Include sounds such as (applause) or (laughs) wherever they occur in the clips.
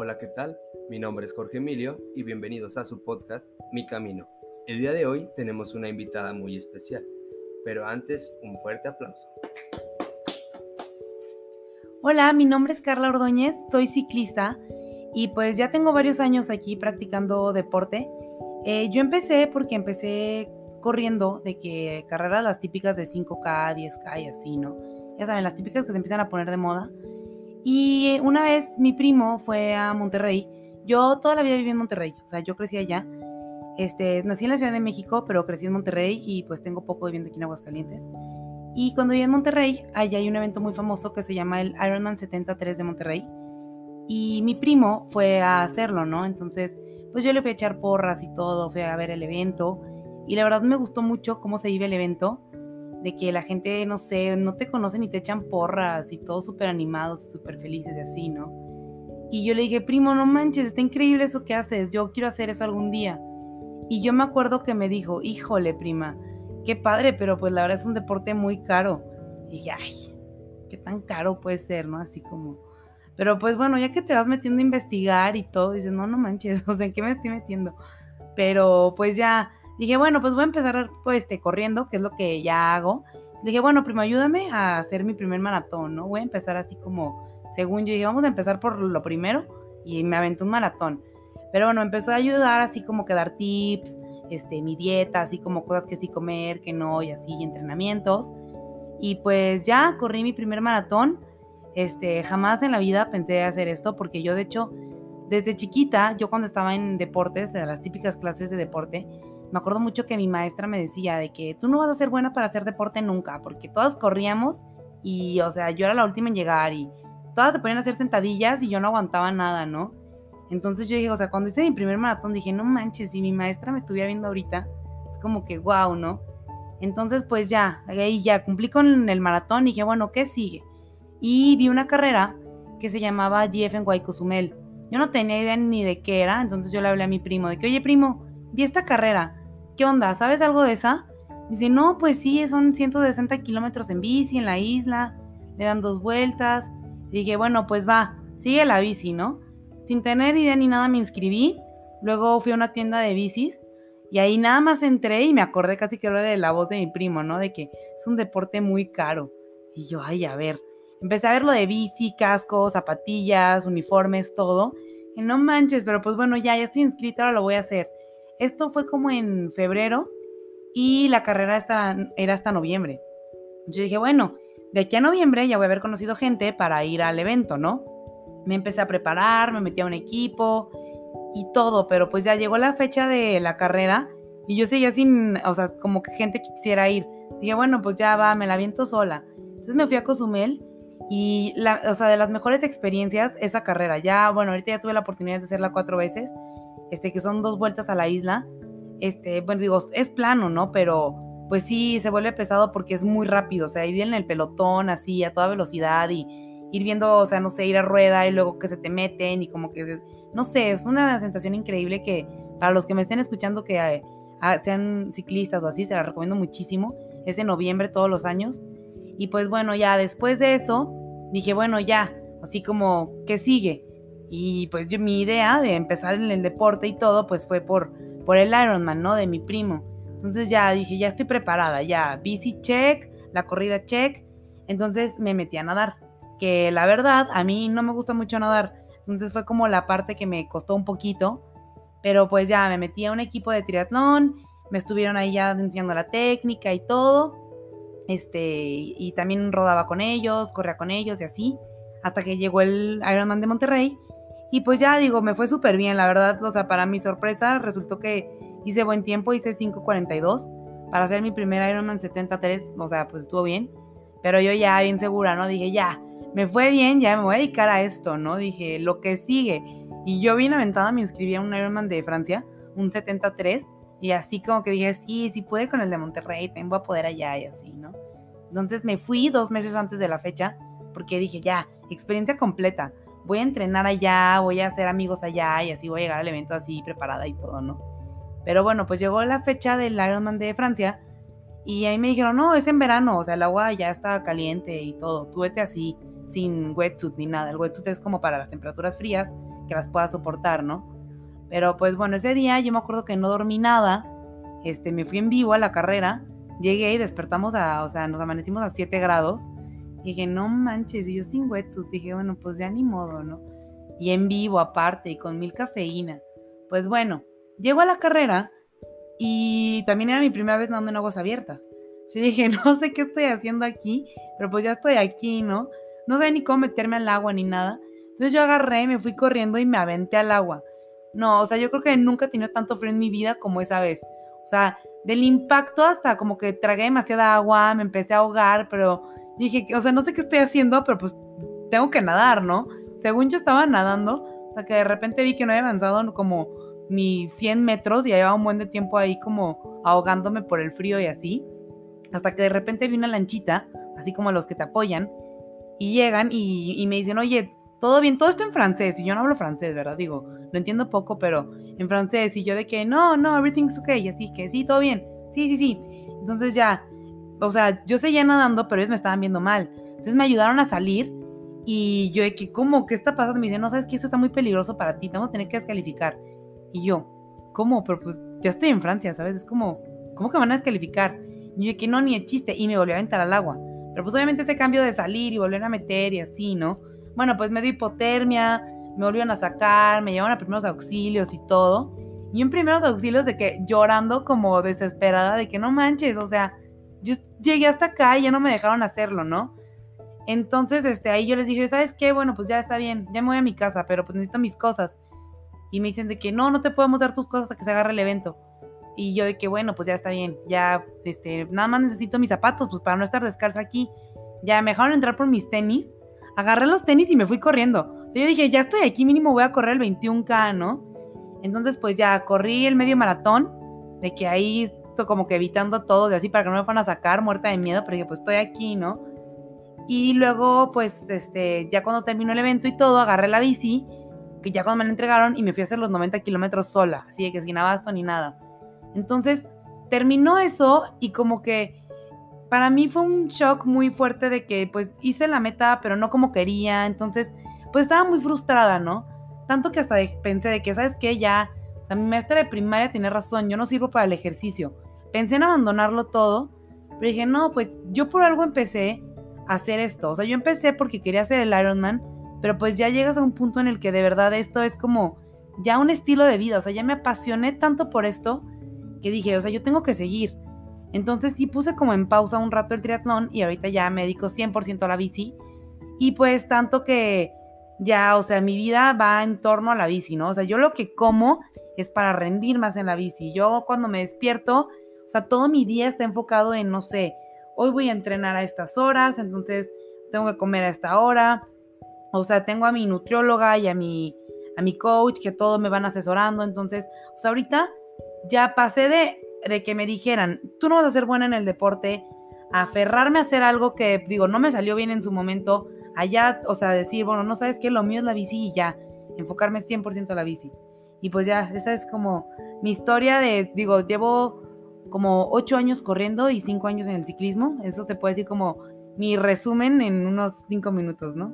Hola, ¿qué tal? Mi nombre es Jorge Emilio y bienvenidos a su podcast Mi Camino. El día de hoy tenemos una invitada muy especial, pero antes un fuerte aplauso. Hola, mi nombre es Carla Ordóñez, soy ciclista y pues ya tengo varios años aquí practicando deporte. Eh, yo empecé porque empecé corriendo de que carreras las típicas de 5K, 10K y así, ¿no? Ya saben, las típicas que se empiezan a poner de moda. Y una vez mi primo fue a Monterrey. Yo toda la vida viví en Monterrey, o sea, yo crecí allá. Este, nací en la Ciudad de México, pero crecí en Monterrey y pues tengo poco viviendo aquí en Aguascalientes. Y cuando viví en Monterrey, allá hay un evento muy famoso que se llama el Ironman 73 de Monterrey. Y mi primo fue a hacerlo, ¿no? Entonces, pues yo le fui a echar porras y todo, fui a ver el evento. Y la verdad me gustó mucho cómo se vive el evento de que la gente, no sé, no te conocen y te echan porras y todos súper animados, súper felices y así, ¿no? Y yo le dije, primo, no manches, está increíble eso que haces, yo quiero hacer eso algún día. Y yo me acuerdo que me dijo, híjole, prima, qué padre, pero pues la verdad es un deporte muy caro. Y dije, ay, qué tan caro puede ser, ¿no? Así como... Pero pues bueno, ya que te vas metiendo a investigar y todo, dices, no, no manches, (laughs) o sea, ¿en qué me estoy metiendo? Pero pues ya dije, bueno, pues voy a empezar pues, este, corriendo, que es lo que ya hago. dije, bueno, primo, ayúdame a hacer mi primer maratón, ¿no? Voy a empezar así como, según yo dije, vamos a empezar por lo primero y me aventé un maratón. Pero bueno, empezó a ayudar así como que dar tips, este, mi dieta, así como cosas que sí comer, que no, y así, entrenamientos. Y pues ya corrí mi primer maratón. Este, jamás en la vida pensé hacer esto porque yo de hecho, desde chiquita, yo cuando estaba en deportes, de las típicas clases de deporte, me acuerdo mucho que mi maestra me decía de que tú no vas a ser buena para hacer deporte nunca, porque todas corríamos y, o sea, yo era la última en llegar y todas se ponían a hacer sentadillas y yo no aguantaba nada, ¿no? Entonces yo dije, o sea, cuando hice mi primer maratón dije, no manches, si mi maestra me estuviera viendo ahorita, es como que wow, ¿no? Entonces pues ya, ahí ya cumplí con el maratón y dije, bueno, ¿qué sigue? Y vi una carrera que se llamaba GF en Guaycosumel. Yo no tenía idea ni de qué era, entonces yo le hablé a mi primo de que, oye primo, vi esta carrera, ¿qué onda? ¿Sabes algo de esa? dice, no, pues sí, son 160 kilómetros en bici en la isla, le dan dos vueltas. dije, bueno, pues va, sigue la bici, ¿no? Sin tener idea ni nada me inscribí. Luego fui a una tienda de bicis y ahí nada más entré y me acordé casi que era de la voz de mi primo, ¿no? De que es un deporte muy caro. Y yo, ay, a ver. Empecé a ver lo de bici, cascos, zapatillas, uniformes, todo. Y no manches, pero pues bueno, ya, ya estoy inscrita, ahora lo voy a hacer. Esto fue como en febrero y la carrera era hasta noviembre. Yo dije, bueno, de aquí a noviembre ya voy a haber conocido gente para ir al evento, ¿no? Me empecé a preparar, me metí a un equipo y todo, pero pues ya llegó la fecha de la carrera y yo seguía sin, o sea, como que gente quisiera ir. Dije, bueno, pues ya va, me la viento sola. Entonces me fui a Cozumel y, la, o sea, de las mejores experiencias esa carrera. Ya, bueno, ahorita ya tuve la oportunidad de hacerla cuatro veces este, que son dos vueltas a la isla. Este, bueno, digo, es plano, ¿no? Pero pues sí, se vuelve pesado porque es muy rápido, o sea, ir en el pelotón así a toda velocidad y ir viendo, o sea, no sé, ir a rueda y luego que se te meten y como que, no sé, es una sensación increíble que para los que me estén escuchando que eh, ah, sean ciclistas o así, se la recomiendo muchísimo. Es en noviembre todos los años. Y pues bueno, ya después de eso, dije, bueno, ya, así como, ¿qué sigue? Y pues yo, mi idea de empezar en el deporte y todo, pues fue por, por el Ironman, ¿no? De mi primo. Entonces ya dije, ya estoy preparada, ya, bici check, la corrida check. Entonces me metí a nadar, que la verdad a mí no me gusta mucho nadar. Entonces fue como la parte que me costó un poquito. Pero pues ya me metí a un equipo de triatlón, me estuvieron ahí ya enseñando la técnica y todo. Este, y también rodaba con ellos, corría con ellos y así. Hasta que llegó el Ironman de Monterrey y pues ya digo, me fue súper bien, la verdad, o sea, para mi sorpresa resultó que hice buen tiempo, hice 5.42 para hacer mi primer Ironman 73, o sea, pues estuvo bien, pero yo ya bien segura, ¿no? Dije, ya, me fue bien, ya me voy a dedicar a esto, ¿no? Dije, lo que sigue. Y yo bien aventada me inscribí a un Ironman de Francia, un 73, y así como que dije, sí, sí pude con el de Monterrey, también voy a poder allá y así, ¿no? Entonces me fui dos meses antes de la fecha, porque dije, ya, experiencia completa voy a entrenar allá, voy a hacer amigos allá y así voy a llegar al evento así preparada y todo, ¿no? Pero bueno, pues llegó la fecha del Ironman de Francia y ahí me dijeron, no, es en verano, o sea, el agua ya está caliente y todo, tú vete así, sin wetsuit ni nada. El wetsuit es como para las temperaturas frías, que las pueda soportar, ¿no? Pero pues bueno, ese día yo me acuerdo que no dormí nada, este, me fui en vivo a la carrera, llegué y despertamos a, o sea, nos amanecimos a 7 grados. Dije, no manches, y yo sin wetsuit, dije, bueno, pues ya ni modo, ¿no? Y en vivo aparte, y con mil cafeína. Pues bueno, llego a la carrera y también era mi primera vez nadando en aguas abiertas. Yo dije, (laughs) no sé qué estoy haciendo aquí, pero pues ya estoy aquí, ¿no? No sabía ni cómo meterme al agua ni nada. Entonces yo agarré, me fui corriendo y me aventé al agua. No, o sea, yo creo que nunca he tenido tanto frío en mi vida como esa vez. O sea, del impacto hasta como que tragué demasiada agua, me empecé a ahogar, pero dije, o sea, no sé qué estoy haciendo, pero pues tengo que nadar, ¿no? Según yo estaba nadando, o sea, que de repente vi que no había avanzado como ni 100 metros y llevaba un buen de tiempo ahí como ahogándome por el frío y así. Hasta que de repente vi una lanchita, así como los que te apoyan, y llegan y, me dicen, oye, todo bien, todo esto en francés, y yo no hablo francés, ¿verdad? Digo, lo entiendo poco, pero en francés, y yo de que, no, no, everything's okay, y así que, sí, todo bien, sí, sí, sí. Entonces ya, o sea, yo seguía nadando, pero ellos me estaban viendo mal. Entonces me ayudaron a salir, y yo que, ¿cómo? ¿Qué está pasando? Me dicen, no, sabes que esto está muy peligroso para ti, te vamos a tener que descalificar. Y yo, ¿cómo? Pero pues ya estoy en Francia, ¿sabes? Es como, ¿cómo que van a descalificar? Y yo que no, ni de chiste, y me volví a aventar al agua. Pero pues obviamente ese cambio de salir y volver a meter y así, ¿no? Bueno, pues me dio hipotermia, me volvieron a sacar, me llevaron a primeros auxilios y todo. Y en primeros auxilios de que llorando como desesperada de que no manches, o sea, llegué hasta acá y ya no me dejaron hacerlo, ¿no? Entonces, este, ahí yo les dije, ¿sabes qué? Bueno, pues ya está bien, ya me voy a mi casa, pero pues necesito mis cosas. Y me dicen de que no, no te podemos dar tus cosas hasta que se agarre el evento. Y yo de que, bueno, pues ya está bien, ya, este, nada más necesito mis zapatos, pues para no estar descalza aquí. Ya me dejaron entrar por mis tenis, agarré los tenis y me fui corriendo. Yo dije, ya estoy aquí, mínimo voy a correr el 21K, ¿no? Entonces, pues ya corrí el medio maratón, de que ahí como que evitando todo, de así para que no me fueran a sacar muerta de miedo, dije, pues estoy aquí, ¿no? Y luego, pues, este, ya cuando terminó el evento y todo, agarré la bici, que ya cuando me la entregaron, y me fui a hacer los 90 kilómetros sola, así de que sin abasto ni nada. Entonces, terminó eso y como que para mí fue un shock muy fuerte de que pues hice la meta, pero no como quería. Entonces, pues estaba muy frustrada, ¿no? Tanto que hasta pensé de que, ¿sabes qué? Ya, o sea, mi maestra de primaria tiene razón, yo no sirvo para el ejercicio. Pensé en abandonarlo todo, pero dije, no, pues yo por algo empecé a hacer esto. O sea, yo empecé porque quería hacer el Ironman, pero pues ya llegas a un punto en el que de verdad esto es como ya un estilo de vida. O sea, ya me apasioné tanto por esto que dije, o sea, yo tengo que seguir. Entonces sí puse como en pausa un rato el triatlón y ahorita ya me dedico 100% a la bici. Y pues tanto que ya, o sea, mi vida va en torno a la bici, ¿no? O sea, yo lo que como es para rendir más en la bici. Yo cuando me despierto, o sea, todo mi día está enfocado en, no sé, hoy voy a entrenar a estas horas, entonces tengo que comer a esta hora. O sea, tengo a mi nutrióloga y a mi, a mi coach que todo me van asesorando. Entonces, o sea, ahorita ya pasé de, que me dijeran, tú no vas a ser buena en el deporte, a aferrarme a hacer algo que, digo, no me salió bien en su momento, allá, o sea, decir, bueno, no sabes qué, lo mío es la bici y ya, enfocarme 100% a la bici. Y pues ya, esa es como mi historia de, digo, llevo como ocho años corriendo y cinco años en el ciclismo. Eso te puede decir como mi resumen en unos cinco minutos, ¿no?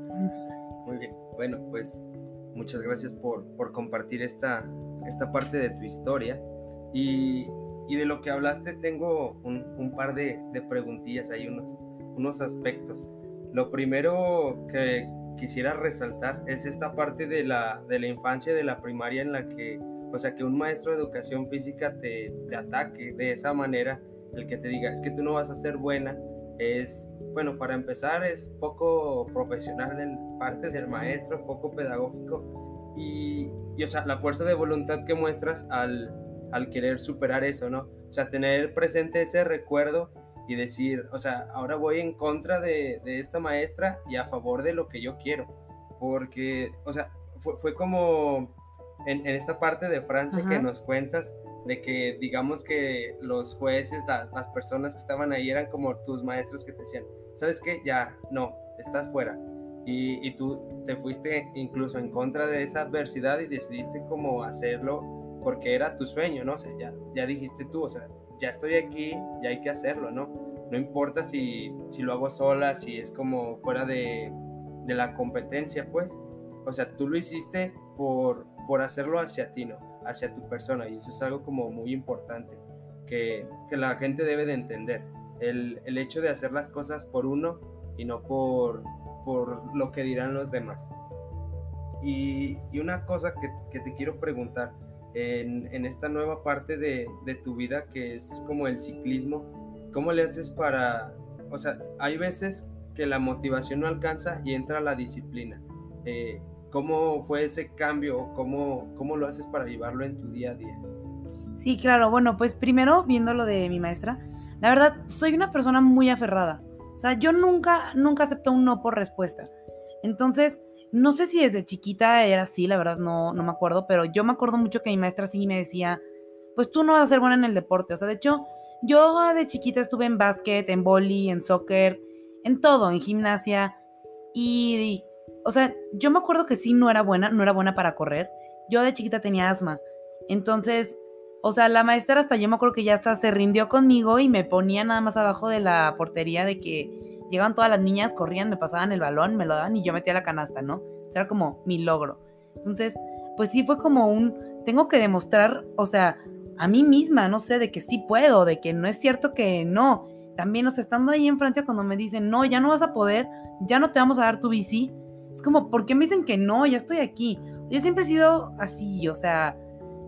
Muy bien. Bueno, pues muchas gracias por, por compartir esta, esta parte de tu historia. Y, de lo que hablaste tengo un, par de, preguntillas, hay unos, unos aspectos. Lo primero que quisiera resaltar es esta parte de la, de la infancia, de la primaria en la que, o sea, que un maestro de educación física te, te ataque de esa manera, el que te diga, es que tú no vas a ser buena, es, bueno, para empezar es poco profesional de parte del maestro, poco pedagógico y, y, o sea, la fuerza de voluntad que muestras al, al querer superar eso, ¿no? O sea, tener presente ese recuerdo y decir, o sea, ahora voy en contra de, esta maestra y a favor de lo que yo quiero. Porque, o sea, fue, como en, esta parte de Francia que nos cuentas de que digamos que los jueces, las personas que estaban ahí eran como tus maestros que te decían, ¿sabes qué? Ya, no, estás fuera. Y, y tú te fuiste incluso en contra de esa adversidad y decidiste como hacerlo porque era tu sueño, ¿no? O sea, ya, ya dijiste tú, o sea, ya estoy aquí, ya hay que hacerlo, ¿no? No importa si, si lo hago sola, si es como fuera de, de la competencia, pues. o sea, tú lo hiciste por, por hacerlo hacia ti, ¿no? Hacia tu persona, y eso es algo como muy importante, que, que la gente debe de entender. El, el, hecho de hacer las cosas por uno y no por, por lo que dirán los demás. Y, y una cosa que, que, te quiero preguntar, en, en esta nueva parte de, de, tu vida que es como el ciclismo, ¿cómo le haces para, o sea, hay veces que la motivación no alcanza y entra la disciplina? Eh, ¿Cómo fue ese cambio? ¿Cómo, ¿Cómo lo haces para llevarlo en tu día a día? Sí, claro. Bueno, pues primero viendo lo de mi maestra, la verdad, soy una persona muy aferrada. O sea, yo nunca, nunca acepto un no por respuesta. Entonces, no sé si desde chiquita era así, la verdad no, no me acuerdo, pero yo me acuerdo mucho que mi maestra sí me decía, pues tú no vas a ser buena en el deporte. O sea, de hecho, yo de chiquita estuve en básquet, en boli, en soccer, en todo, en gimnasia. Y o sea, yo me acuerdo que sí no era buena, no era buena para correr. Yo de chiquita tenía asma. Entonces, o sea, la maestra hasta yo me acuerdo que ya hasta se rindió conmigo y me ponía nada más abajo de la portería de que llegaban todas las niñas, corrían, me pasaban el balón, me lo daban y yo metía la canasta, ¿no? O sea, era como mi logro. Entonces, pues sí fue como un, tengo que demostrar, o sea, a mí misma, no sé, de que sí puedo, de que no es cierto que no. También, o sea, estando ahí en Francia cuando me dicen, no, ya no vas a poder, ya no te vamos a dar tu bici, es como, ¿por qué me dicen que no? Ya estoy aquí. Yo siempre he sido así, o sea,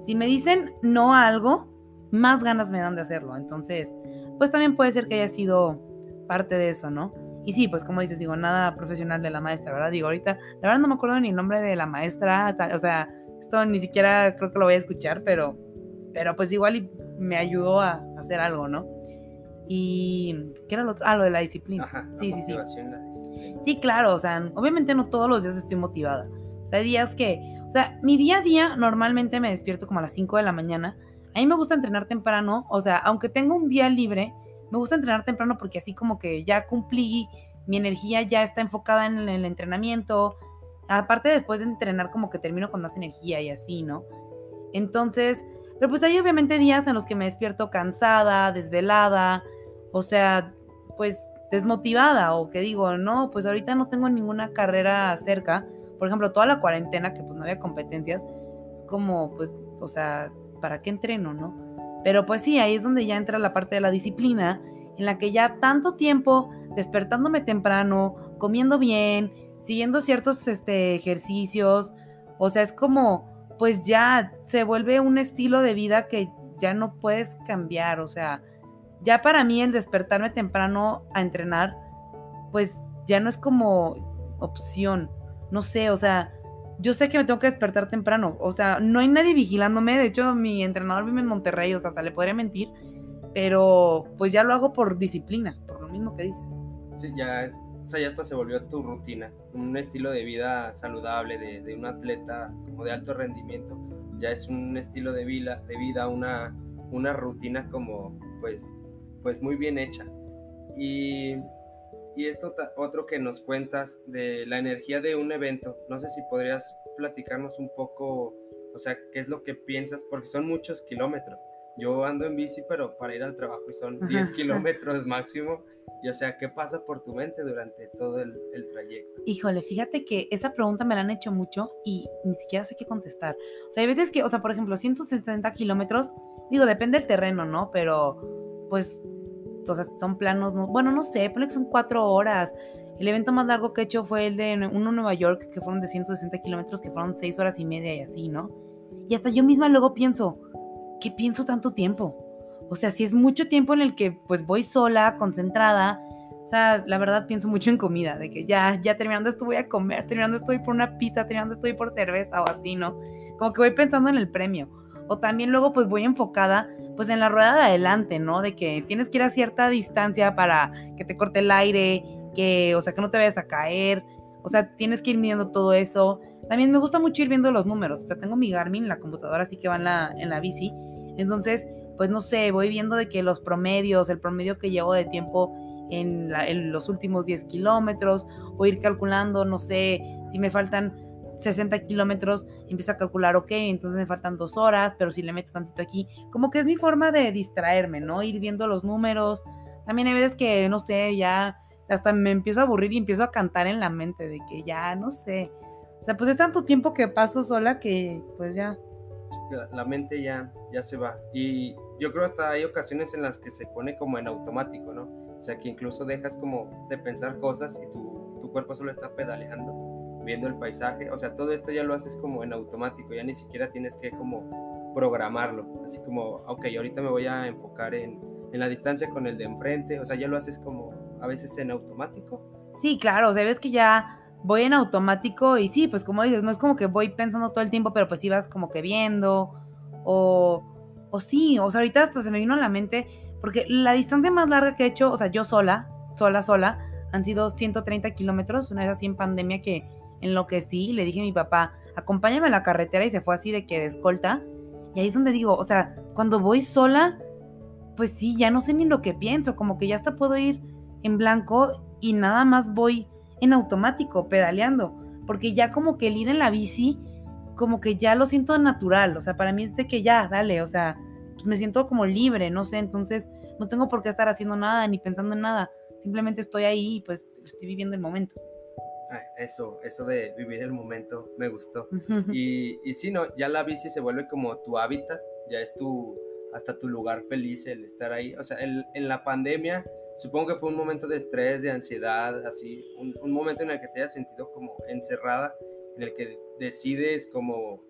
si me dicen no a algo, más ganas me dan de hacerlo. Entonces, pues también puede ser que haya sido parte de eso, ¿no? Y sí, pues como dices, digo, nada profesional de la maestra, ¿verdad? Digo, ahorita, la verdad no me acuerdo ni el nombre de la maestra, o sea, esto ni siquiera creo que lo voy a escuchar, pero, pero pues igual me ayudó a hacer algo, ¿no? Y, ¿qué era lo otro? Ah, lo de la disciplina. Ajá, sí, la sí, sí. La disciplina. Sí, claro, o sea, obviamente no todos los días estoy motivada. O sea, hay días que, o sea, mi día a día normalmente me despierto como a las 5 de la mañana. A mí me gusta entrenar temprano, o sea, aunque tengo un día libre, me gusta entrenar temprano porque así como que ya cumplí, mi energía ya está enfocada en el entrenamiento. Aparte después de entrenar como que termino con más energía y así, ¿no? Entonces, pero pues hay obviamente días en los que me despierto cansada, desvelada, o sea, pues desmotivada o que digo, no, pues ahorita no tengo ninguna carrera cerca. Por ejemplo, toda la cuarentena que pues no había competencias, es como, pues, o sea, ¿para qué entreno, no? Pero pues sí, ahí es donde ya entra la parte de la disciplina, en la que ya tanto tiempo despertándome temprano, comiendo bien, siguiendo ciertos este, ejercicios, o sea, es como, pues ya se vuelve un estilo de vida que ya no puedes cambiar, o sea, ya para mí el despertarme temprano a entrenar, pues ya no es como opción. No sé, o sea, yo sé que me tengo que despertar temprano. O sea, no hay nadie vigilándome. De hecho, mi entrenador vive en Monterrey, o sea, hasta le podría mentir. Pero pues ya lo hago por disciplina, por lo mismo que dices. Sí, ya es, o sea, ya hasta se volvió tu rutina, un estilo de vida saludable de, de un atleta como de alto rendimiento. Ya es un estilo de vida, de vida una, una rutina como pues pues muy bien hecha. Y, y esto otro que nos cuentas de la energía de un evento, no sé si podrías platicarnos un poco, o sea, qué es lo que piensas, porque son muchos kilómetros. Yo ando en bici, pero para ir al trabajo y son 10 (laughs) kilómetros máximo. Y o sea, ¿qué pasa por tu mente durante todo el, el, trayecto? Híjole, fíjate que esa pregunta me la han hecho mucho y ni siquiera sé qué contestar. O sea, hay veces que, o sea, por ejemplo, 160 kilómetros, digo, depende del terreno, ¿no? Pero, pues, o sea, son planos, no, bueno, no sé, pone que son cuatro horas. El evento más largo que he hecho fue el de uno en Nueva York, que fueron de 160 kilómetros, que fueron seis horas y media y así, ¿no? Y hasta yo misma luego pienso, ¿qué pienso tanto tiempo? O sea, si es mucho tiempo en el que pues voy sola, concentrada, o sea, la verdad pienso mucho en comida, de que ya, ya terminando esto voy a comer, terminando esto voy por una pizza, terminando esto voy por cerveza o así, ¿no? Como que voy pensando en el premio. O también luego pues voy enfocada pues en la rueda de adelante, ¿no? De que tienes que ir a cierta distancia para que te corte el aire, que, o sea, que no te vayas a caer, o sea, tienes que ir midiendo todo eso. También me gusta mucho ir viendo los números, o sea, tengo mi Garmin, la computadora así que va en la, en la bici, entonces, pues no sé, voy viendo de que los promedios, el promedio que llevo de tiempo en, en los últimos 10 kilómetros, o ir calculando, no sé, si me faltan 60 kilómetros, empiezo a calcular, ok, entonces me faltan dos horas, pero si le meto tantito aquí, como que es mi forma de distraerme, ¿no? Ir viendo los números. También hay veces que, no sé, ya hasta me empiezo a aburrir y empiezo a cantar en la mente de que ya, no sé. O sea, pues es tanto tiempo que paso sola que pues ya. La mente ya, ya se va. Y yo creo hasta hay ocasiones en las que se pone como en automático, ¿no? O sea, que incluso dejas como de pensar cosas y tu, tu cuerpo solo está pedaleando, viendo el paisaje. O sea, todo esto ya lo haces como en automático, ya ni siquiera tienes que como programarlo. Así como, ok, ahorita me voy a enfocar en, en la distancia con el de enfrente. O sea, ya lo haces como a veces en automático. Sí, claro, o sea, ves que ya voy en automático y sí, pues como dices, no es como que voy pensando todo el tiempo, pero pues sí vas como que viendo o, o sí, o sea, ahorita hasta se me vino a la mente, porque la distancia más larga que he hecho, o sea, yo sola, sola, sola, han sido 130 kilómetros, una vez así en pandemia que enloquecí, le dije a mi papá, acompáñame a la carretera y se fue así de que de escolta, y ahí es donde digo, o sea, cuando voy sola, pues sí, ya no sé ni lo que pienso, como que ya hasta puedo ir en blanco y nada más voy en automático, pedaleando, porque ya como que el ir en la bici, como que ya lo siento natural, o sea, para mí es de que ya, dale, o sea, me siento como libre, no sé, entonces no tengo por qué estar haciendo nada ni pensando en nada, simplemente estoy ahí y pues estoy viviendo el momento. Eso, eso de vivir el momento me gustó. Y, y sí, no, ya la bici se vuelve como tu hábitat, ya es tu, hasta tu lugar feliz el estar ahí. O sea, en la pandemia supongo que fue un momento de estrés, de ansiedad, así, un, un, momento en el que te hayas sentido como encerrada, en el que decides como,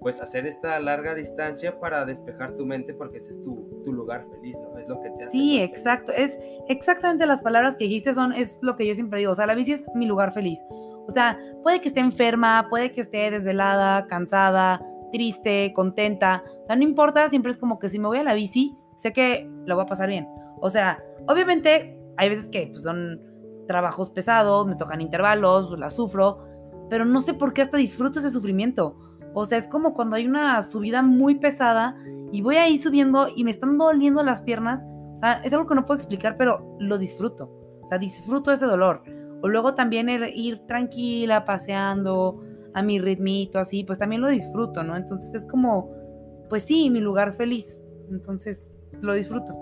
pues, hacer esta larga distancia para despejar tu mente porque ese es tu, tu lugar feliz, ¿no? Es lo que te hace. Sí, exacto, es exactamente las palabras que dijiste son, es lo que yo siempre digo, o sea, la bici es mi lugar feliz. O sea, puede que esté enferma, puede que esté desvelada, cansada, triste, contenta, o sea, no importa, siempre es como que si me voy a la bici, sé que lo va a pasar bien. O sea, Obviamente hay veces que pues, son trabajos pesados, me tocan intervalos, la sufro, pero no sé por qué hasta disfruto ese sufrimiento. O sea, es como cuando hay una subida muy pesada y voy ahí subiendo y me están doliendo las piernas. O sea, es algo que no puedo explicar, pero lo disfruto. O sea, disfruto ese dolor. O luego también ir tranquila, paseando a mi ritmito, así, pues también lo disfruto, ¿no? Entonces es como, pues sí, mi lugar feliz. Entonces lo disfruto.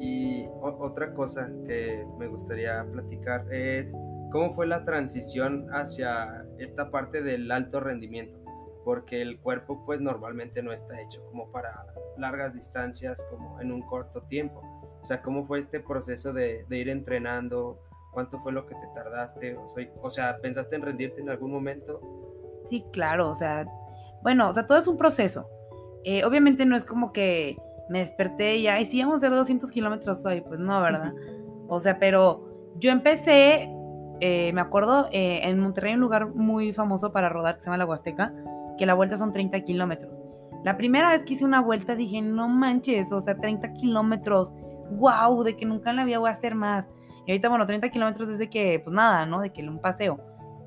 Y otra cosa que me gustaría platicar es cómo fue la transición hacia esta parte del alto rendimiento, porque el cuerpo pues normalmente no está hecho como para largas distancias, como en un corto tiempo. O sea, ¿cómo fue este proceso de, ir entrenando? ¿Cuánto fue lo que te tardaste? O sea, ¿pensaste en rendirte en algún momento? Sí, claro, o sea, bueno, o sea, todo es un proceso. Eh, obviamente no es como que me desperté y, ay, sí, vamos a hacer 200 kilómetros hoy. Pues no, ¿verdad? O sea, pero yo empecé, eh, me acuerdo, eh, en Monterrey un lugar muy famoso para rodar que se llama La Huasteca, que la vuelta son 30 kilómetros. La primera vez que hice una vuelta dije, no manches, o sea, 30 kilómetros, wow, de que nunca la vida voy a hacer más. Y ahorita, bueno, 30 kilómetros es de que, pues nada, ¿no? De que un paseo.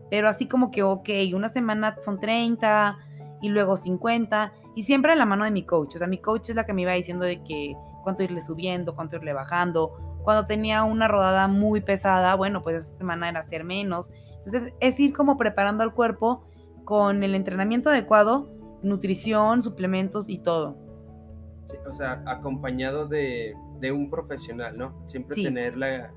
Pero así como que, ok, una semana son 30, y luego 50 y siempre a la mano de mi coach. O sea, mi coach es la que me iba diciendo de que cuánto irle subiendo, cuánto irle bajando. Cuando tenía una rodada muy pesada, bueno, pues esa semana era hacer menos. Entonces es ir como preparando al cuerpo con el entrenamiento adecuado, nutrición, suplementos y todo. Sí, o sea, acompañado de, de, un profesional, ¿no? Siempre tener la,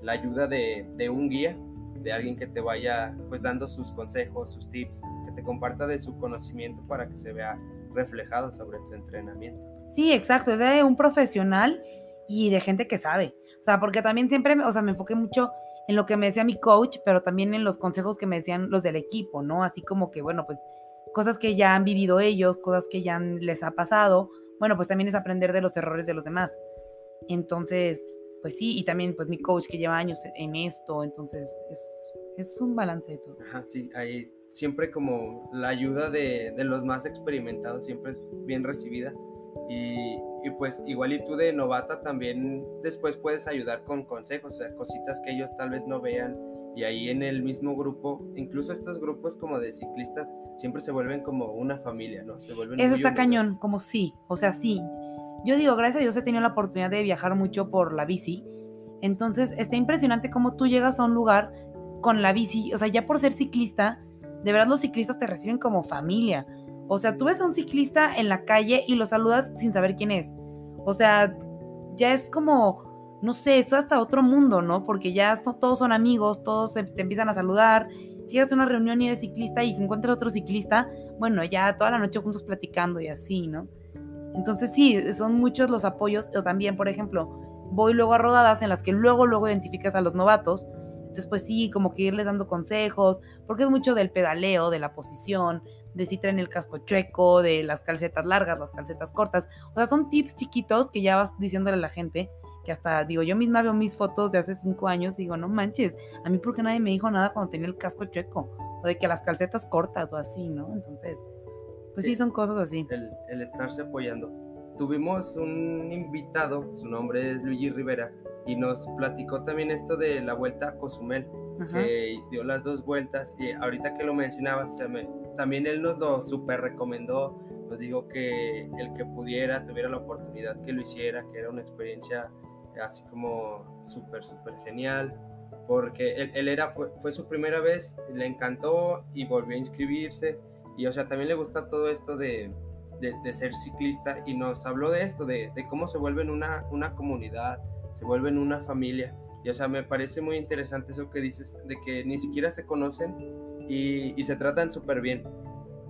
la ayuda de, de, un guía, de alguien que te vaya pues dando sus consejos, sus tips te comparta de su conocimiento para que se vea reflejado sobre tu entrenamiento. Sí, exacto, es de un profesional y de gente que sabe. O sea, porque también siempre, o sea, me enfoqué mucho en lo que me decía mi coach, pero también en los consejos que me decían los del equipo, ¿no? Así como que, bueno, pues cosas que ya han vivido ellos, cosas que ya les ha pasado. Bueno, pues también es aprender de los errores de los demás. Entonces, pues sí, y también pues mi coach que lleva años en esto, entonces es, es un balance de todo. Ajá, sí, ahí siempre como la ayuda de, de, los más experimentados siempre es bien recibida. Y, y, pues igual y tú de novata también después puedes ayudar con consejos, o sea, cositas que ellos tal vez no vean. Y ahí en el mismo grupo, incluso estos grupos como de ciclistas, siempre se vuelven como una familia, ¿no? Se vuelven Eso está cañón, como sí, o sea, sí. Yo digo, gracias a Dios he tenido la oportunidad de viajar mucho por la bici. Entonces, está impresionante cómo tú llegas a un lugar con la bici, o sea, ya por ser ciclista, de verdad los ciclistas te reciben como familia. O sea, tú ves a un ciclista en la calle y lo saludas sin saber quién es. O sea, ya es como, no sé, eso hasta otro mundo, ¿no? Porque ya todos son amigos, todos te empiezan a saludar si llegas a una reunión y eres ciclista y encuentras otro ciclista, bueno, ya toda la noche juntos platicando y así, ¿no? Entonces sí, son muchos los apoyos, o también, por ejemplo, voy luego a rodadas en las que luego, luego identificas a los novatos, entonces pues sí, como que irles dando consejos, porque es mucho del pedaleo, de la posición, de si traen el casco chueco, de las calcetas largas, las calcetas cortas, o sea, son tips chiquitos que ya vas diciéndole a la gente, que hasta, digo, yo misma veo mis fotos de hace cinco años y digo, no manches, a mí porque nadie me dijo nada cuando tenía el casco chueco, o de que las calcetas cortas o así, ¿no? Entonces... Pues sí, son cosas así. El, estarse apoyando. Tuvimos un invitado, su nombre es Luigi Rivera, y nos platicó también esto de la vuelta a Cozumel, que dio las dos vueltas, y ahorita que lo mencionabas, también él nos lo súper recomendó, nos dijo que el que pudiera, tuviera la oportunidad, que lo hiciera, que era una experiencia así como súper, súper genial, porque él, era, fue, fue, su primera vez, le encantó y volvió a inscribirse y o sea, también le gusta todo esto de, de, ser ciclista y nos habló de esto, de, de, cómo se vuelven una, una comunidad, se vuelven una familia. Y o sea, me parece muy interesante eso que dices, de que ni siquiera se conocen y, se tratan súper bien.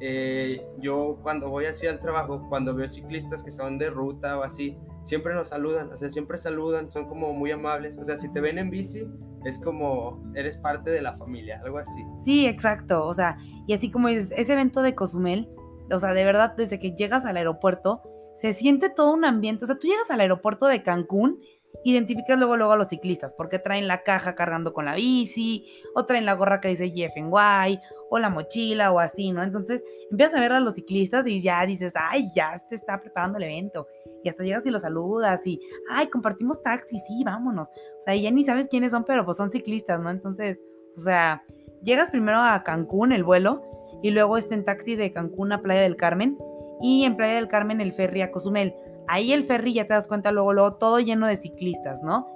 Eh, yo cuando voy así al trabajo, cuando veo ciclistas que son de ruta o así, siempre nos saludan, o sea, siempre saludan, son como muy amables. O sea, si te ven en bici, es como eres parte de la familia, algo así. Sí, exacto. O sea, y así como dices, ese evento de Cozumel, o sea, de verdad, desde que llegas al aeropuerto, se siente todo un ambiente. O sea, tú llegas al aeropuerto de Cancún identificas luego, luego a los ciclistas, porque traen la caja cargando con la bici, o traen la gorra que dice GFNY, o la mochila, o así, ¿no? Entonces empiezas a ver a los ciclistas y ya dices, ay, ya se está preparando el evento. Y hasta llegas y los saludas y, ay, compartimos taxi, sí, vámonos. O sea, ya ni sabes quiénes son, pero pues son ciclistas, ¿no? Entonces, o sea, llegas primero a Cancún, el vuelo, y luego está en taxi de Cancún a Playa del Carmen, y en Playa del Carmen el ferry a Cozumel ahí el ferry ya te das cuenta luego, luego todo lleno de ciclistas, ¿no?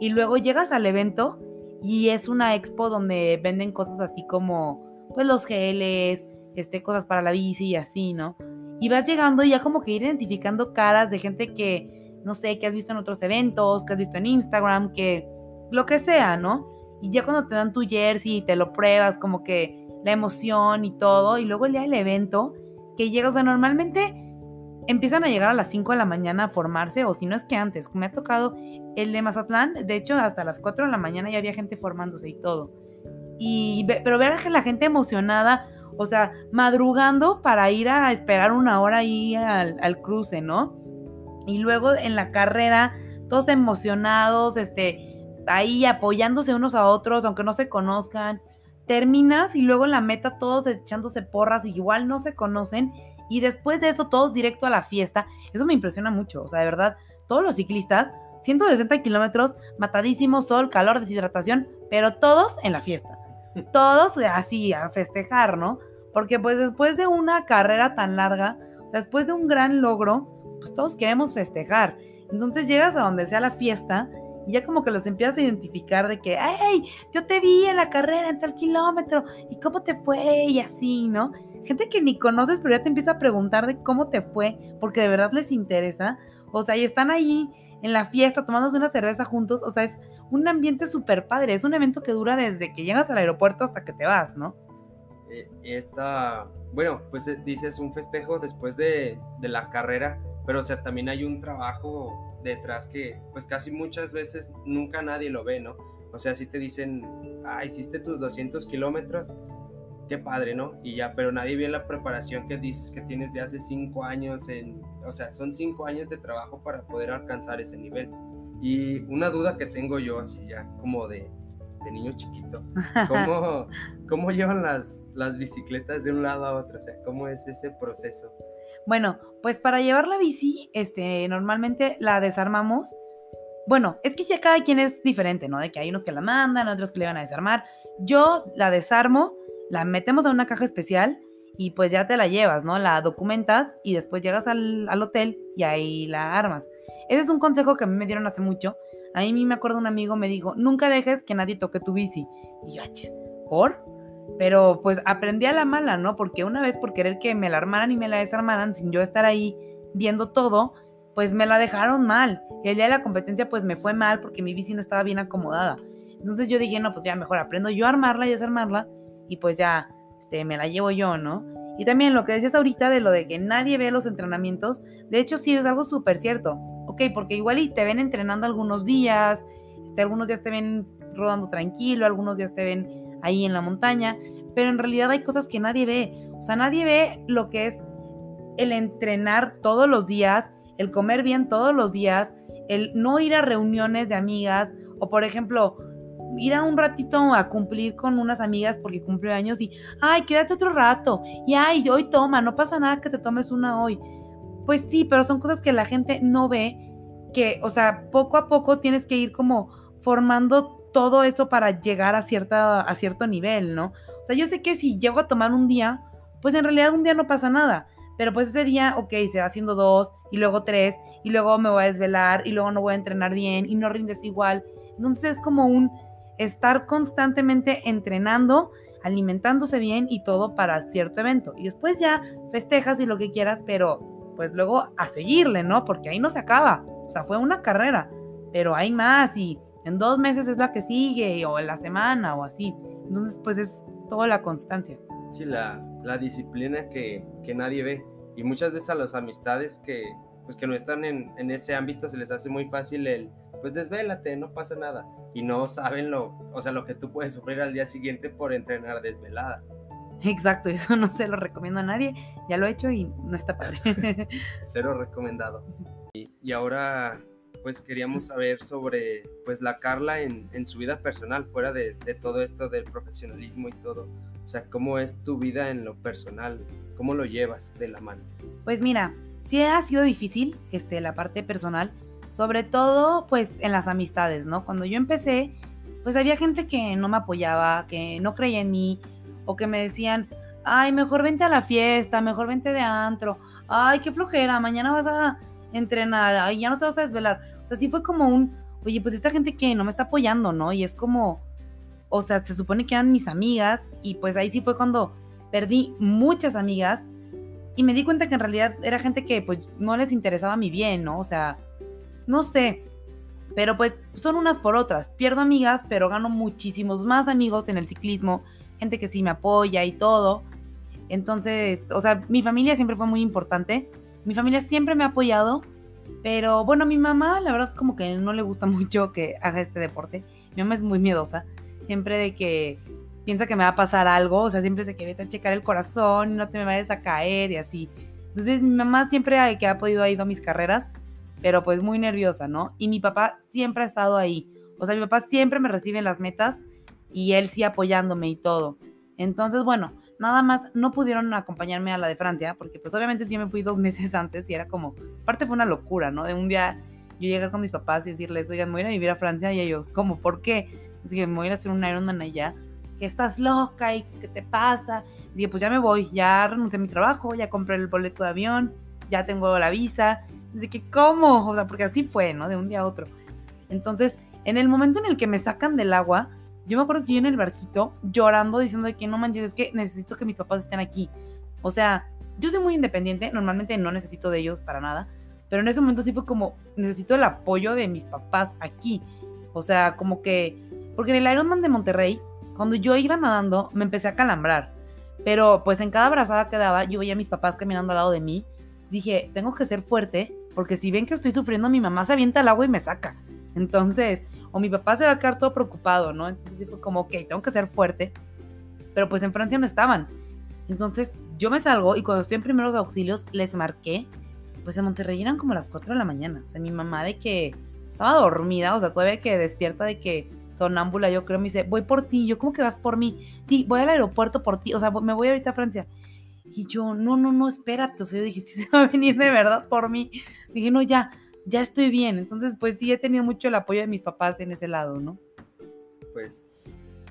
Y luego llegas al evento y es una expo donde venden cosas así como, pues los geles, este, cosas para la bici y así, ¿no? Y vas llegando y ya como que ir identificando caras de gente que, no sé, que has visto en otros eventos, que has visto en Instagram, que lo que sea, ¿no? Y ya cuando te dan tu jersey y te lo pruebas, como que la emoción y todo, y luego el día del evento, que llegas, o sea, normalmente empiezan a llegar a las 5 de la mañana a formarse, o si no es que antes, me ha tocado el de Mazatlán, de hecho hasta las 4 de la mañana ya había gente formándose y todo. Y, pero ver a la gente emocionada, o sea, madrugando para ir a esperar una hora ahí al, al cruce, ¿no? Y luego en la carrera, todos emocionados, este, ahí apoyándose unos a otros, aunque no se conozcan. Terminas y luego en la meta todos echándose porras, igual no se conocen y después de eso todos directo a la fiesta. Eso me impresiona mucho, o sea, de verdad, todos los ciclistas, 160 kilómetros, matadísimo, sol, calor, deshidratación, pero todos en la fiesta. (laughs) Todos así, a festejar, ¿no? Porque pues después de una carrera tan larga, o sea, después de un gran logro, pues todos queremos festejar. Entonces llegas a donde sea la fiesta y ya como que los empiezas a identificar de que, ¡ay! Yo te vi en la carrera en tal kilómetro y cómo te fue y así, ¿no? Gente que ni conoces, pero ya te empieza a preguntar de cómo te fue, porque de verdad les interesa. O sea, y están ahí en la fiesta tomándose una cerveza juntos. O sea, es un ambiente súper padre. Es un evento que dura desde que llegas al aeropuerto hasta que te vas, ¿no? Eh, esta, bueno, pues eh, dices un festejo después de, de la carrera, pero o sea, también hay un trabajo detrás que pues casi muchas veces nunca nadie lo ve, ¿no? O sea, si te dicen, ah, hiciste tus 200 kilómetros, qué padre, ¿no? Y ya, pero nadie ve la preparación que dices que tienes de hace cinco años, en, o sea, son cinco años de trabajo para poder alcanzar ese nivel. Y una duda que tengo yo, así ya como de, de niño chiquito, (laughs) ¿cómo, cómo llevan las, las bicicletas de un lado a otro? O sea, ¿cómo es ese proceso? Bueno, pues para llevar la bici, este, normalmente la desarmamos. Bueno, es que ya cada quien es diferente, ¿no? De que hay unos que la mandan, otros que le van a desarmar. Yo la desarmo la metemos a una caja especial y pues ya te la llevas, ¿no? La documentas y después llegas al, hotel y ahí la armas. Ese es un consejo que a mí me dieron hace mucho. A mí me acuerdo un amigo me dijo, nunca dejes que nadie toque tu bici. Y yo, ¿por? Pero pues aprendí a la mala, ¿no? Porque una vez por querer que me la armaran y me la desarmaran sin yo estar ahí viendo todo, pues me la dejaron mal. Y el día de la competencia pues me fue mal porque mi bici no estaba bien acomodada. Entonces yo dije, no, pues ya mejor aprendo yo a armarla y desarmarla y pues ya este, me la llevo yo, ¿no? Y también lo que decías ahorita de lo de que nadie ve los entrenamientos, de hecho sí es algo súper cierto, ok, porque igual y te ven entrenando algunos días, este, algunos días te ven rodando tranquilo, algunos días te ven ahí en la montaña, pero en realidad hay cosas que nadie ve, o sea, nadie ve lo que es el entrenar todos los días, el comer bien todos los días, el no ir a reuniones de amigas, o por ejemplo, ir a un ratito a cumplir con unas amigas porque cumple años y, ay, quédate otro rato, y ay, hoy toma, no pasa nada que te tomes una hoy. Pues sí, pero son cosas que la gente no ve, que, o sea, poco a poco tienes que ir como formando todo eso para llegar a, cierta, a cierto nivel, ¿no? O sea, yo sé que si llego a tomar un día, pues en realidad un día no pasa nada, pero pues ese día, ok, se va haciendo dos y luego tres y luego me voy a desvelar y luego no voy a entrenar bien y no rindes igual. Entonces es como un estar constantemente entrenando, alimentándose bien y todo para cierto evento. Y después ya festejas y lo que quieras, pero pues luego a seguirle, ¿no? Porque ahí no se acaba. O sea, fue una carrera, pero hay más y en dos meses es la que sigue o en la semana o así. Entonces, pues es toda la constancia. Sí, la, la disciplina que, que, nadie ve. Y muchas veces a las amistades que, pues que no están en, en ese ámbito se les hace muy fácil el, pues desvélate, no pasa nada. Y no saben lo, o sea, lo que tú puedes sufrir al día siguiente por entrenar desvelada. Exacto, (laughs) eso no se lo recomiendo a nadie. Ya lo he hecho y no está padre. (laughs) Cero recomendado. Y, y, ahora, pues queríamos saber sobre, pues la Carla en, en su vida personal, fuera de, de, todo esto del profesionalismo y todo. O sea, ¿cómo es tu vida en lo personal? ¿Cómo lo llevas de la mano? Pues mira, sí ha sido difícil, este, la parte personal, sobre todo pues en las amistades, ¿no? Cuando yo empecé, pues había gente que no me apoyaba, que no creía en mí, o que me decían, ay, mejor vente a la fiesta, mejor vente de antro, ay, qué flojera, mañana vas a entrenar, ay, ya no te vas a desvelar. O sea, sí fue como un, oye, pues esta gente que no me está apoyando, ¿no? Y es como, o sea, se supone que eran mis amigas, y pues ahí sí fue cuando perdí muchas amigas, y me di cuenta que en realidad era gente que pues no les interesaba mi bien, ¿no? O sea, no sé. Pero pues son unas por otras. Pierdo amigas, pero gano muchísimos más amigos en el ciclismo. Gente que sí me apoya y todo. Entonces, o sea, mi familia siempre fue muy importante. Mi familia siempre me ha apoyado. Pero bueno, mi mamá, la verdad, como que no le gusta (laughs) mucho que haga este deporte. Mi mamá es muy miedosa. Siempre de que piensa que me va a pasar algo. O sea, siempre de que vete a checar el corazón y no te me vayas a caer y así. Entonces, mi mamá siempre que ha podido ha ido a mis carreras pero pues muy nerviosa, ¿no? Y mi papá siempre ha estado ahí. O sea, mi papá siempre me recibe en las metas y él sí apoyándome y todo. Entonces, bueno, nada más no pudieron acompañarme a la de Francia, porque pues obviamente sí me fui dos (laughs) meses antes y era como, aparte fue una locura, ¿no? De un día yo llegar con mis papás y decirles, oigan, me voy a ir a vivir a Francia y ellos, ¿cómo? ¿Por qué? Dije, me voy a hacer un Ironman allá, que estás loca y qué te pasa. Dije, pues ya me voy, ya renuncié a mi trabajo, ya compré el boleto de avión, ya tengo la visa, de que, ¿cómo? O sea, porque así fue, ¿no? De un día a otro. Entonces, en el momento en el que me sacan del agua, yo me acuerdo que yo en el barquito llorando diciendo de que no manches, es que necesito que mis papás estén aquí. O sea, yo soy muy independiente, normalmente no necesito de ellos para nada, pero en ese momento sí fue como, necesito el apoyo de mis papás aquí. O sea, como que, porque en el Ironman de Monterrey, cuando yo iba nadando, me empecé a calambrar. Pero pues en cada abrazada que daba, yo veía a mis papás caminando al lado de mí. Dije, tengo que ser fuerte porque si ven que estoy sufriendo, mi mamá se avienta al agua y me saca. Entonces, o mi papá se va a quedar todo preocupado, ¿no? Entonces como, ok, tengo que ser fuerte. Pero pues en Francia no estaban. Entonces yo me salgo y cuando estoy en primeros auxilios les marqué. Pues en Monterrey eran como las 4 de la mañana. O sea, mi mamá de que estaba dormida, o sea, todavía que despierta de que sonámbula, yo creo, me dice, voy por ti. Yo, ¿cómo que vas por mí? Sí, voy al aeropuerto por ti. O sea, me voy ahorita a Francia. Y yo, no, no, no, espérate. O sea, yo dije, si se va a venir de verdad por mí. Dije, no, ya, ya estoy bien. Entonces, pues sí, he tenido mucho el apoyo de mis papás en ese lado, ¿no? Pues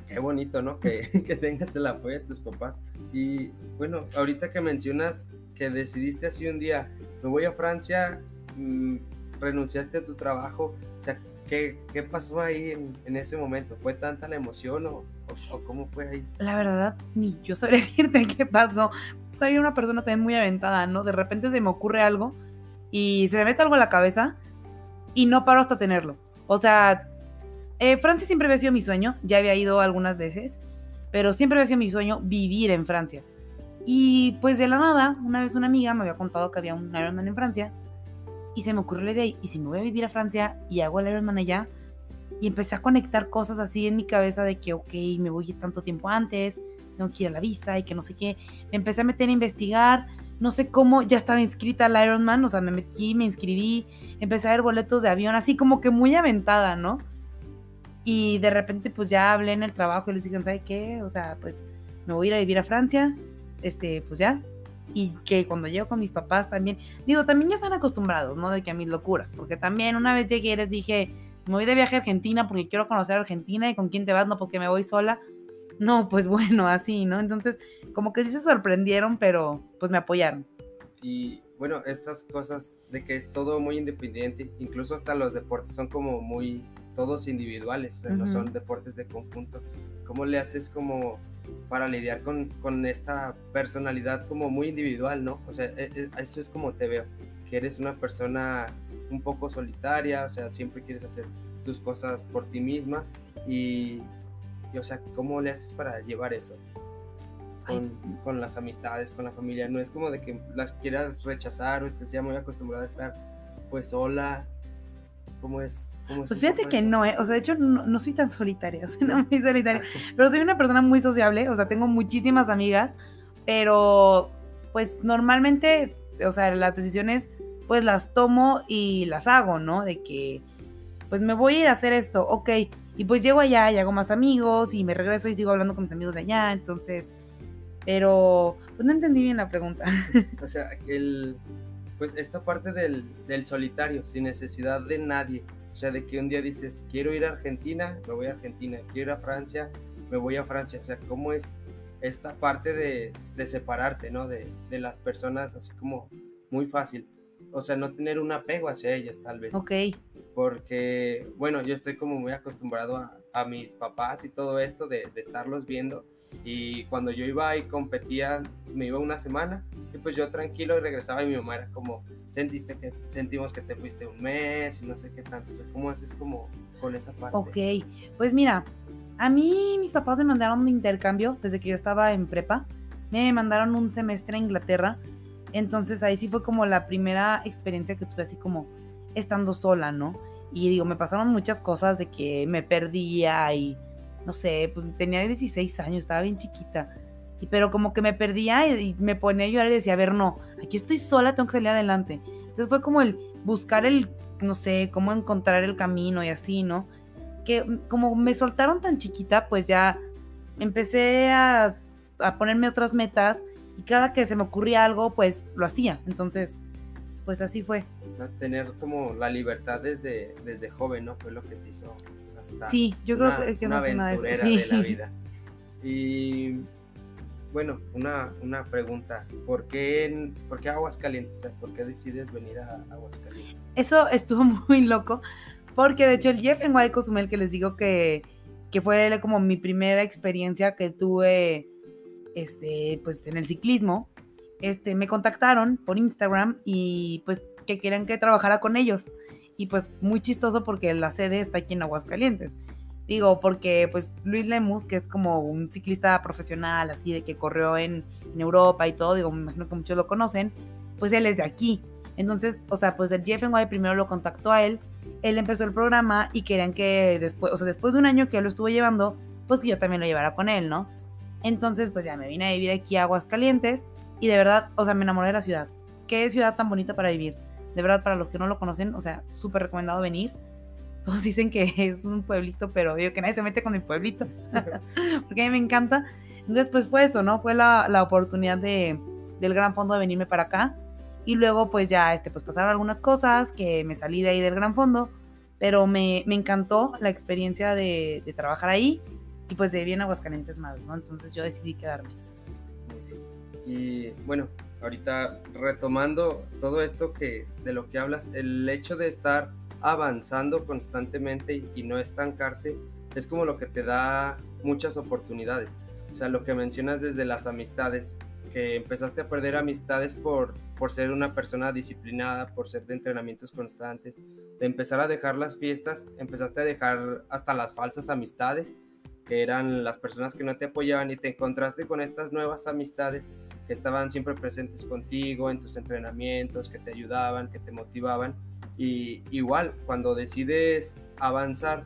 qué bonito, ¿no? Que, (laughs) que tengas el apoyo de tus papás. Y bueno, ahorita que mencionas que decidiste así un día, me voy a Francia, mmm, renunciaste a tu trabajo, o sea, ¿qué, qué pasó ahí en, en, ese momento? ¿Fue tanta la emoción o, o, o, cómo fue ahí? La verdad, ni yo sabré (laughs) decirte qué pasó soy una persona también muy aventada, ¿no? De repente se me ocurre algo y se me mete algo a la cabeza y no paro hasta tenerlo. O sea, eh, Francia siempre había sido mi sueño, ya había ido algunas veces pero siempre había sido mi sueño vivir en Francia. Y pues de la nada, una vez una amiga me había contado que había un Ironman en Francia y se me ocurrió la idea, y si me voy a vivir a Francia y hago el Ironman allá, y empecé a conectar cosas así en mi cabeza de que, ok, me voy tanto tiempo antes, tengo que ir a la visa y que no sé qué. Me empecé a meter a investigar, no sé cómo, ya estaba inscrita al Ironman, o sea, me metí, me inscribí, empecé a ver boletos de avión, así como que muy aventada, ¿no? Y de repente pues ya hablé en el trabajo y les dije, ¿sabe qué? O sea, pues me voy a ir a vivir a Francia, este, pues ya. Y que cuando llego con mis papás también, digo, también ya están acostumbrados, ¿no? De que a mis locuras, porque también una vez llegué y les dije, me voy de viaje a Argentina porque quiero conocer Argentina y con quién te vas, no, porque me voy sola. No, pues bueno, así, ¿no? Entonces, como que sí se sorprendieron, pero pues me apoyaron. Y bueno, estas cosas de que es todo muy independiente, incluso hasta los deportes son como muy, todos individuales, no son deportes de conjunto. ¿Cómo le haces como para lidiar con, con, esta personalidad como muy individual, ¿no? O sea, e, e, eso es como te veo, que eres una persona un poco solitaria, o sea, siempre quieres hacer tus cosas por ti misma y, o sea, ¿cómo le haces para llevar eso? Con, con, las amistades, con la familia, no es como de que las quieras rechazar o estés ya muy acostumbrada a estar pues sola. ¿Cómo es? pues fíjate que no, ¿eh? o sea, de hecho no, soy tan solitaria, (laughs) soy muy solitaria, pero soy una persona muy sociable, o sea, tengo muchísimas amigas, pero pues normalmente, o sea, las decisiones pues las tomo y las hago, ¿no? De que, pues me voy a ir a hacer esto, ok. Y pues llego allá y hago más amigos y me regreso y sigo hablando con mis amigos de allá, entonces, pero, pues no entendí bien la pregunta. (laughs) O sea, el, pues esta parte del, del solitario, sin necesidad de nadie. O sea, de que un día dices, quiero ir a Argentina, me voy a Argentina, quiero ir a Francia, me voy a Francia. O sea, ¿cómo es esta parte de, de separarte, ¿no? De, de las personas así como muy fácil o sea, no tener un apego hacia ellas, tal vez. Ok. Porque, bueno, yo estoy como muy acostumbrado a, a mis papás y todo esto de, de, estarlos viendo. Y cuando yo iba y competía, me iba una semana y pues yo tranquilo y regresaba y mi mamá era como, sentiste que, sentimos que te fuiste un mes y no sé qué tanto. O sea, ¿cómo haces como con esa parte? Ok, pues mira, a mí mis papás me mandaron un intercambio desde que yo estaba en prepa. Me mandaron un semestre a Inglaterra entonces ahí sí fue como la primera experiencia que tuve así como estando sola, ¿no? Y digo, me pasaron muchas cosas de que me perdía y no sé, pues tenía 16 años, estaba bien chiquita. Y, pero como que me perdía y, me ponía a llorar y decía, a ver, no, aquí estoy sola, tengo que salir adelante. Entonces fue como el buscar el, no sé, cómo encontrar el camino y así, ¿no? Que como me soltaron tan chiquita, pues ya empecé a, a ponerme otras metas y cada que se me ocurría algo, pues lo hacía. Entonces, pues así fue. Tener como la libertad desde, desde joven, ¿no? Fue lo que te hizo hasta Sí, yo creo que, una aventurera de, de la (laughs) vida. Y bueno, una, una pregunta. ¿Por qué, ¿Por qué Aguascalientes? ¿Por qué decides venir a Aguascalientes? Eso estuvo (laughs) muy loco, porque de hecho el Jeff en Guadalcozumel, que les digo que, que fue como mi primera experiencia que tuve este, pues en el ciclismo, este, me contactaron por Instagram y pues que querían que trabajara con ellos. Y pues muy chistoso porque la sede está aquí en Aguascalientes. Digo, porque pues Luis Lemus, que es como un ciclista profesional, así de que corrió en, Europa y todo, digo, me imagino que muchos lo conocen, pues él es de aquí. Entonces, o sea, pues el White primero lo contactó a él, él empezó el programa y querían que después, o sea, después de un año que él lo estuvo llevando, pues que yo también lo llevara con él, ¿no? Entonces, pues ya me vine a vivir aquí a Aguascalientes y de verdad, o sea, me enamoré de la ciudad. Qué ciudad tan bonita para vivir. De verdad, para los que no lo conocen, o sea, súper recomendado venir. (laughs) Todos dicen que (laughs) es un pueblito, pero digo que nadie se mete con el pueblito. (laughs) Porque a mí me encanta. Entonces, pues fue eso, ¿no? Fue la, la oportunidad de, del gran fondo de venirme para acá. Y luego, pues ya, este, pues pasaron algunas cosas que me salí de ahí del gran fondo. Pero me, me encantó la experiencia de, de trabajar ahí y pues de bien Aguascalientes más, ¿no? Entonces yo decidí quedarme. Y bueno, ahorita retomando todo esto que de lo que hablas, el hecho de estar avanzando constantemente y, no estancarte es como lo que te da muchas oportunidades. O sea, lo que mencionas desde las amistades, que empezaste a perder amistades por, por ser una persona disciplinada, por ser de entrenamientos constantes, de empezar a dejar las fiestas, empezaste a dejar hasta las falsas amistades que eran las personas que no te apoyaban y te encontraste con estas nuevas amistades que estaban siempre presentes contigo en tus entrenamientos, que te ayudaban, que te motivaban. Y igual, cuando decides avanzar,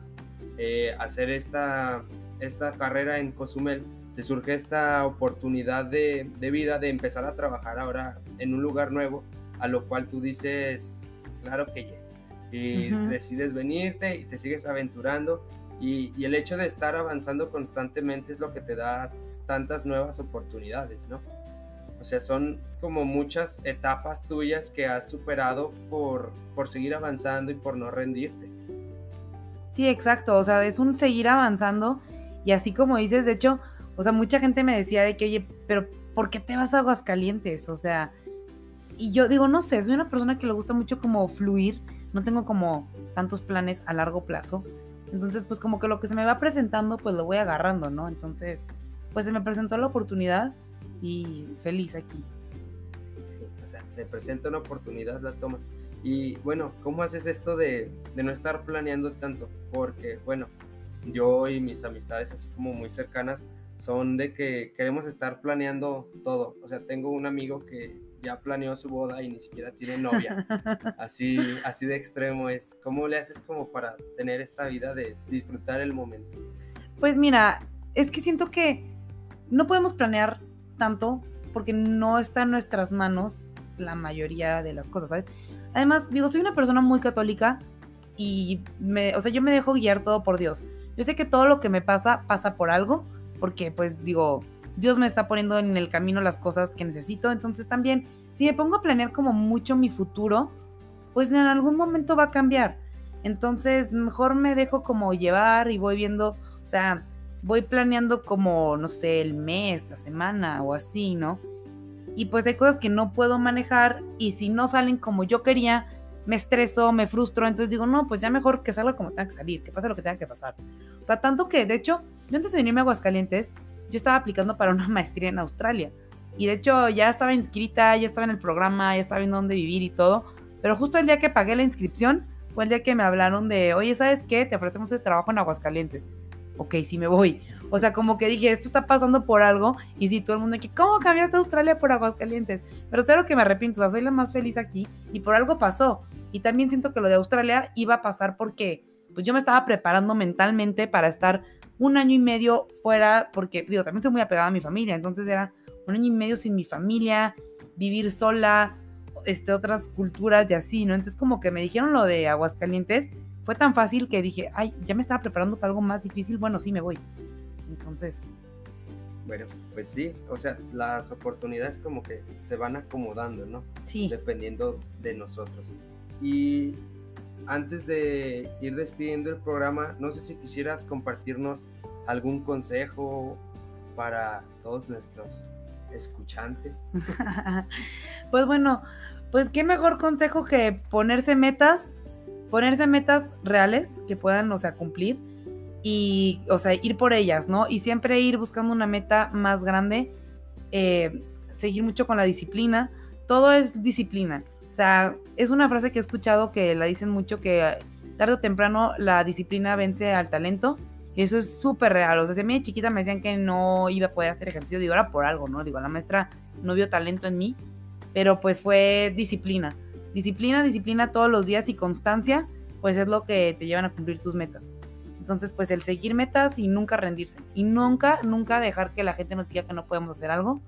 eh, hacer esta, esta carrera en Cozumel, te surge esta oportunidad de, de, vida de empezar a trabajar ahora en un lugar nuevo, a lo cual tú dices, claro que yes. Y decides venirte y te sigues aventurando. Y, el hecho de estar avanzando constantemente es lo que te da tantas nuevas oportunidades, ¿no? O sea, son como muchas etapas tuyas que has superado por, por seguir avanzando y por no rendirte. Sí, exacto. O sea, es un seguir avanzando. Y así como dices, de hecho, o sea, mucha gente me decía de que, oye, pero ¿por qué te vas a Aguascalientes? O sea, y yo digo, no sé, soy una persona que le gusta mucho como fluir. No tengo como tantos planes a largo plazo. Entonces, pues como que lo que se me va presentando, pues lo voy agarrando, ¿no? Entonces, pues se me presentó la oportunidad y feliz aquí. o sea, se presenta una oportunidad, la tomas. Y bueno, ¿cómo haces esto de, de, no estar planeando tanto? Porque, bueno, yo y mis amistades así como muy cercanas son de que queremos estar planeando todo. O sea, tengo un amigo que ya planeó su boda y ni siquiera tiene novia. (laughs) Así, así de extremo es. ¿Cómo le haces como para tener esta vida de disfrutar el momento? Pues mira, es que siento que no podemos planear tanto porque no está en nuestras manos la mayoría de las cosas, ¿sabes? Además, digo, soy una persona muy católica y me, o sea, yo me dejo guiar todo por Dios. Yo sé que todo lo que me pasa pasa por algo, porque pues digo, Dios me está poniendo en el camino las cosas que necesito, entonces también si me pongo a planear como mucho mi futuro, pues en algún momento va a cambiar. Entonces, mejor me dejo como llevar y voy viendo, o sea, voy planeando como, no sé, el mes, la semana o así, ¿no? Y pues hay cosas que no puedo manejar y si no salen como yo quería, me estreso, me frustro, entonces digo, no, pues ya mejor que salga como tenga que salir, que pase lo que tenga que pasar. O sea, tanto que, de hecho, yo antes de venirme a Aguascalientes, yo estaba aplicando para una (laughs) maestría en Australia. Y de hecho ya estaba inscrita, ya estaba en el programa, ya estaba viendo dónde vivir y todo. Pero justo el día que pagué la inscripción fue el día que me hablaron de, oye, ¿sabes qué? Te ofrecemos el trabajo en Aguascalientes ok, sí me voy. O sea, como que dije, esto está pasando por algo. Y si todo el mundo aquí, ¿cómo cambiaste Australia por Aguascalientes? Pero lo que me arrepiento, o sea, soy la más feliz aquí y por algo pasó. Y también siento que lo de Australia iba a pasar porque pues yo me estaba preparando mentalmente para estar un año y medio fuera, porque digo, también soy muy apegada a mi familia, entonces era un año y medio sin mi familia, vivir sola, este, otras culturas y así, ¿no? Entonces como que me dijeron lo de Aguascalientes fue tan fácil que dije, ay, ya me estaba preparando para algo más difícil, bueno, sí me voy. Entonces... Bueno, pues sí, o sea, las oportunidades como que se van acomodando, ¿no? Sí. Dependiendo de nosotros. Y antes de ir despidiendo el programa, no sé si quisieras compartirnos algún consejo para todos nuestros escuchantes. (laughs) pues bueno, pues qué mejor consejo que ponerse metas ponerse metas reales que puedan, o sea, cumplir y, o sea, ir por ellas, ¿no? Y siempre ir buscando una meta más grande, eh, seguir mucho con la disciplina, todo es disciplina. Sea, es una frase que he escuchado que la dicen mucho que tarde o temprano la disciplina vence al talento. Y eso es súper real. O sea, si a mí de chiquita me decían que no iba a poder hacer ejercicio, digo, era por algo, ¿no? Digo, la maestra no vio talento en mí, pero pues fue disciplina. Disciplina, disciplina todos los días y constancia, pues es lo que te llevan a cumplir tus metas. Entonces, pues el seguir metas y nunca rendirse. Y nunca, nunca dejar que la gente nos diga que no podemos hacer algo.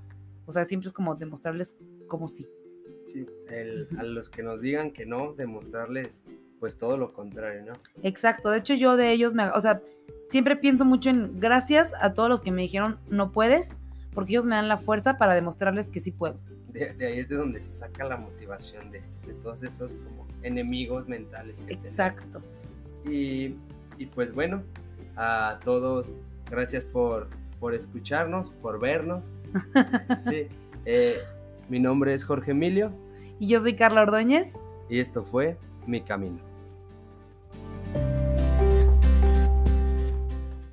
O sea, siempre es como demostrarles como sí. Sí, a los que nos digan que no, demostrarles pues todo lo contrario, ¿no? Exacto, de hecho yo de ellos, me, o sea, siempre pienso mucho en gracias a todos los que me dijeron no puedes, porque ellos me dan la fuerza para demostrarles que sí puedo de, ahí es de donde se saca la motivación de, todos esos como enemigos mentales que Exacto. Y, y, pues bueno, a todos, gracias por, por escucharnos, por vernos. (laughs) sí, eh, mi nombre es Jorge Emilio. Y yo soy Carla Ordóñez. Y esto fue Mi Camino.